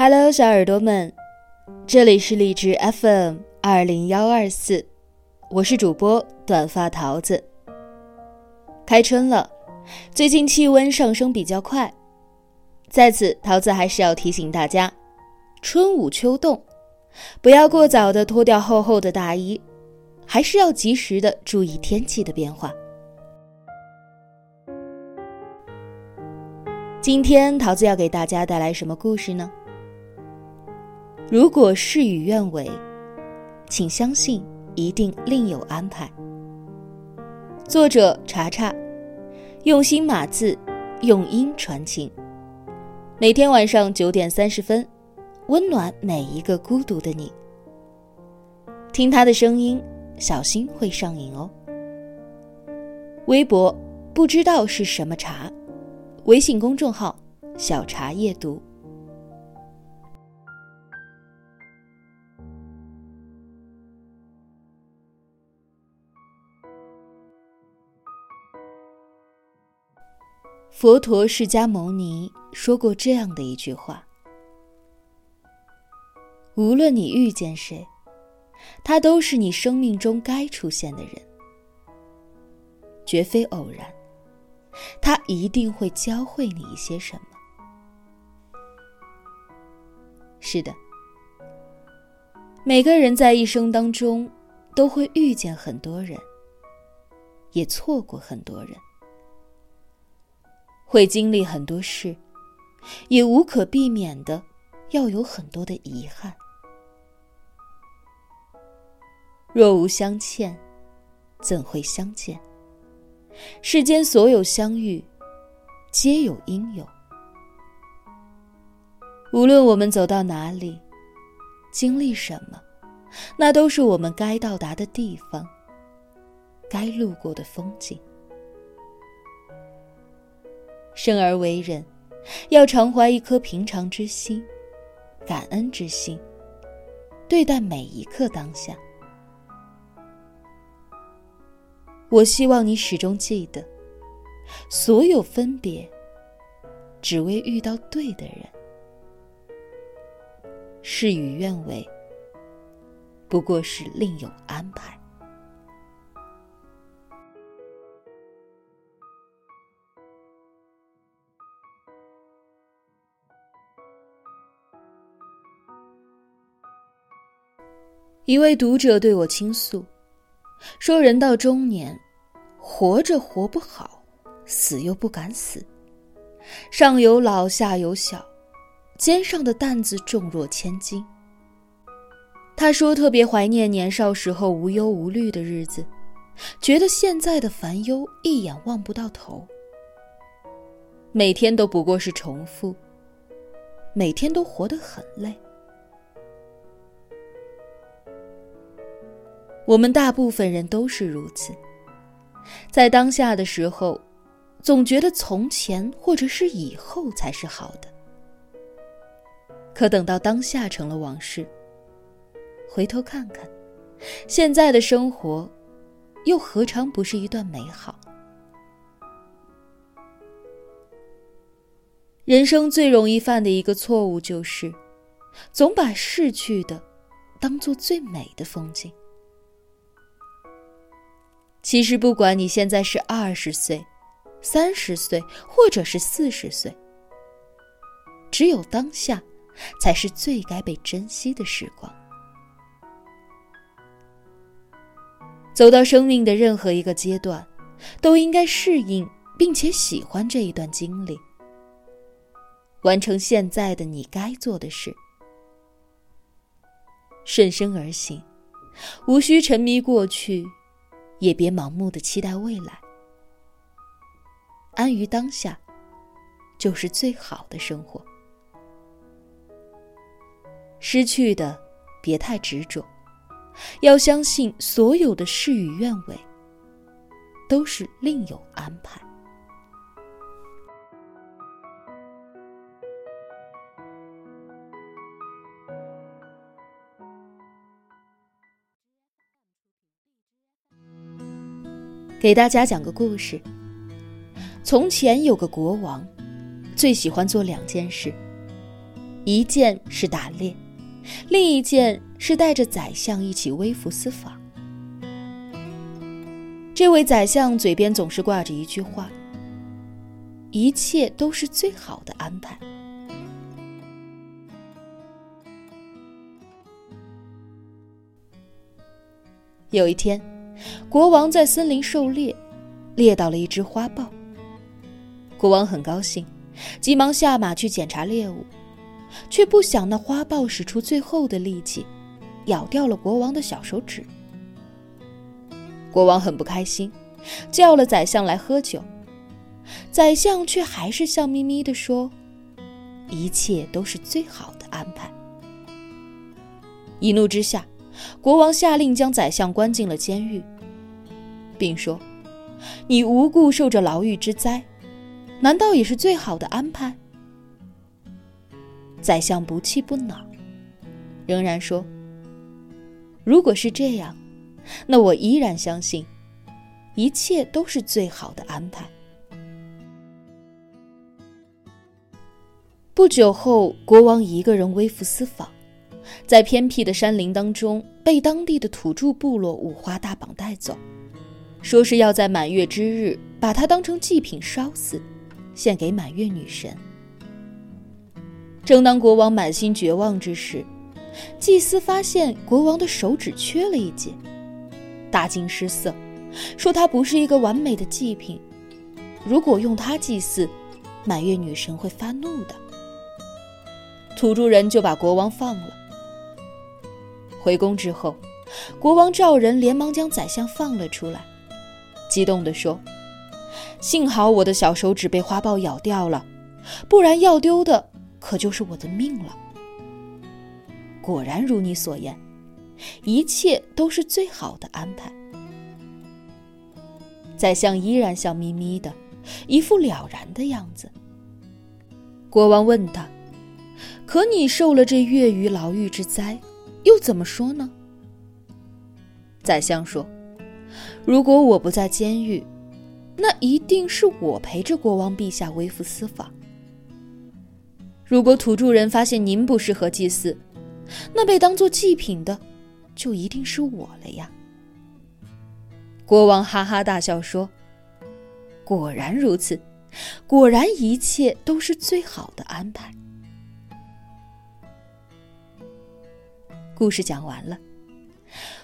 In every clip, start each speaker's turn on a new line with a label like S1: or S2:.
S1: Hello，小耳朵们，这里是荔枝 FM 二零幺二四，我是主播短发桃子。开春了，最近气温上升比较快，在此桃子还是要提醒大家，春捂秋冻，不要过早的脱掉厚厚的大衣，还是要及时的注意天气的变化。今天桃子要给大家带来什么故事呢？如果事与愿违，请相信一定另有安排。作者查查，用心码字，用音传情。每天晚上九点三十分，温暖每一个孤独的你。听他的声音，小心会上瘾哦。微博不知道是什么茶，微信公众号小茶夜读。佛陀释迦牟尼说过这样的一句话：“无论你遇见谁，他都是你生命中该出现的人，绝非偶然。他一定会教会你一些什么。”是的，每个人在一生当中都会遇见很多人，也错过很多人。会经历很多事，也无可避免的要有很多的遗憾。若无相欠，怎会相见？世间所有相遇，皆有因由。无论我们走到哪里，经历什么，那都是我们该到达的地方，该路过的风景。生而为人，要常怀一颗平常之心、感恩之心，对待每一刻当下。我希望你始终记得，所有分别，只为遇到对的人。事与愿违，不过是另有安排。一位读者对我倾诉，说：“人到中年，活着活不好，死又不敢死，上有老下有小，肩上的担子重若千斤。”他说：“特别怀念年少时候无忧无虑的日子，觉得现在的烦忧一眼望不到头，每天都不过是重复，每天都活得很累。”我们大部分人都是如此，在当下的时候，总觉得从前或者是以后才是好的。可等到当下成了往事，回头看看，现在的生活，又何尝不是一段美好？人生最容易犯的一个错误就是，总把逝去的，当做最美的风景。其实，不管你现在是二十岁、三十岁，或者是四十岁，只有当下，才是最该被珍惜的时光。走到生命的任何一个阶段，都应该适应并且喜欢这一段经历，完成现在的你该做的事，顺生而行，无需沉迷过去。也别盲目的期待未来，安于当下，就是最好的生活。失去的，别太执着，要相信所有的事与愿违，都是另有安排。给大家讲个故事。从前有个国王，最喜欢做两件事：一件是打猎，另一件是带着宰相一起微服私访。这位宰相嘴边总是挂着一句话：“一切都是最好的安排。”有一天，国王在森林狩猎，猎到了一只花豹。国王很高兴，急忙下马去检查猎物，却不想那花豹使出最后的力气，咬掉了国王的小手指。国王很不开心，叫了宰相来喝酒。宰相却还是笑眯眯地说：“一切都是最好的安排。”一怒之下。国王下令将宰相关进了监狱，并说：“你无故受着牢狱之灾，难道也是最好的安排？”宰相不气不恼，仍然说：“如果是这样，那我依然相信，一切都是最好的安排。”不久后，国王一个人微服私访。在偏僻的山林当中，被当地的土著部落五花大绑带走，说是要在满月之日把它当成祭品烧死，献给满月女神。正当国王满心绝望之时，祭司发现国王的手指缺了一截，大惊失色，说他不是一个完美的祭品，如果用它祭祀，满月女神会发怒的。土著人就把国王放了。回宫之后，国王召人连忙将宰相放了出来，激动地说：“幸好我的小手指被花豹咬掉了，不然要丢的可就是我的命了。”果然如你所言，一切都是最好的安排。宰相依然笑眯眯的，一副了然的样子。国王问他：“可你受了这月余牢狱之灾？”又怎么说呢？宰相说：“如果我不在监狱，那一定是我陪着国王陛下微服私访。如果土著人发现您不适合祭祀，那被当做祭品的，就一定是我了呀。”国王哈哈大笑说：“果然如此，果然一切都是最好的安排。”故事讲完了，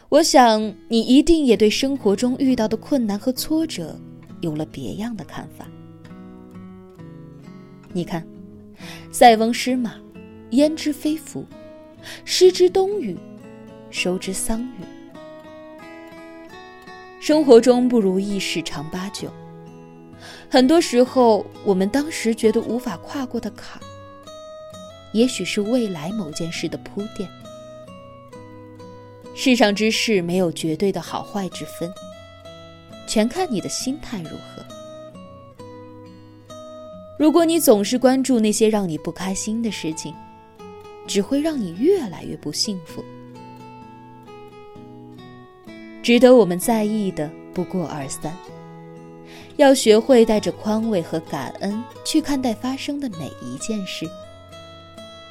S1: 我想你一定也对生活中遇到的困难和挫折有了别样的看法。你看，塞翁失马，焉知非福；失之冬雨，收之桑榆。生活中不如意十常八九，很多时候我们当时觉得无法跨过的坎，也许是未来某件事的铺垫。世上之事没有绝对的好坏之分，全看你的心态如何。如果你总是关注那些让你不开心的事情，只会让你越来越不幸福。值得我们在意的不过二三，要学会带着宽慰和感恩去看待发生的每一件事，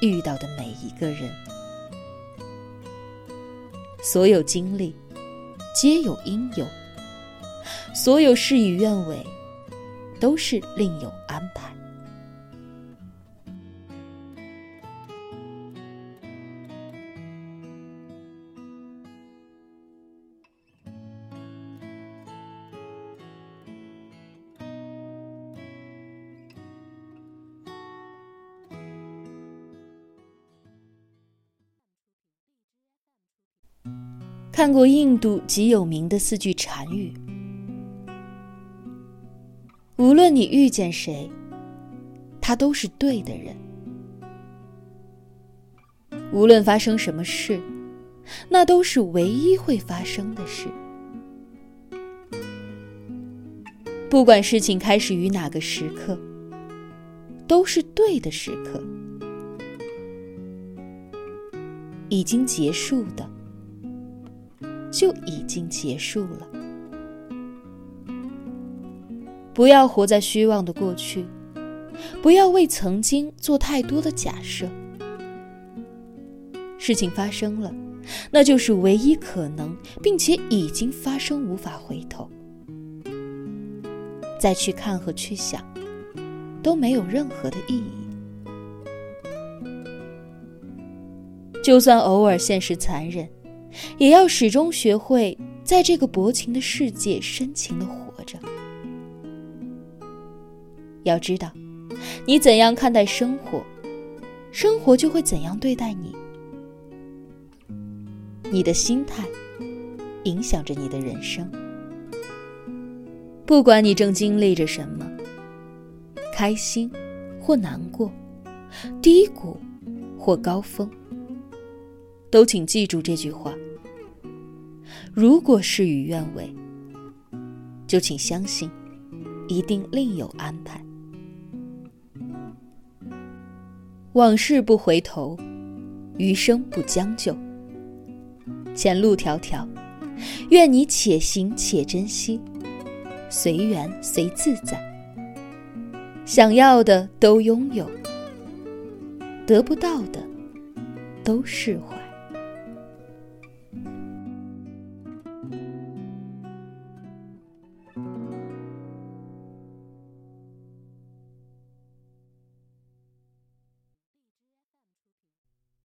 S1: 遇到的每一个人。所有经历，皆有因由；所有事与愿违，都是另有安排。看过印度极有名的四句禅语：无论你遇见谁，他都是对的人；无论发生什么事，那都是唯一会发生的事；不管事情开始于哪个时刻，都是对的时刻；已经结束的。就已经结束了。不要活在虚妄的过去，不要为曾经做太多的假设。事情发生了，那就是唯一可能，并且已经发生，无法回头。再去看和去想，都没有任何的意义。就算偶尔现实残忍，也要始终学会在这个薄情的世界深情的活着。要知道，你怎样看待生活，生活就会怎样对待你。你的心态影响着你的人生。不管你正经历着什么，开心或难过，低谷或高峰。都请记住这句话：如果事与愿违，就请相信，一定另有安排。往事不回头，余生不将就。前路迢迢，愿你且行且珍惜，随缘随自在。想要的都拥有，得不到的都释怀。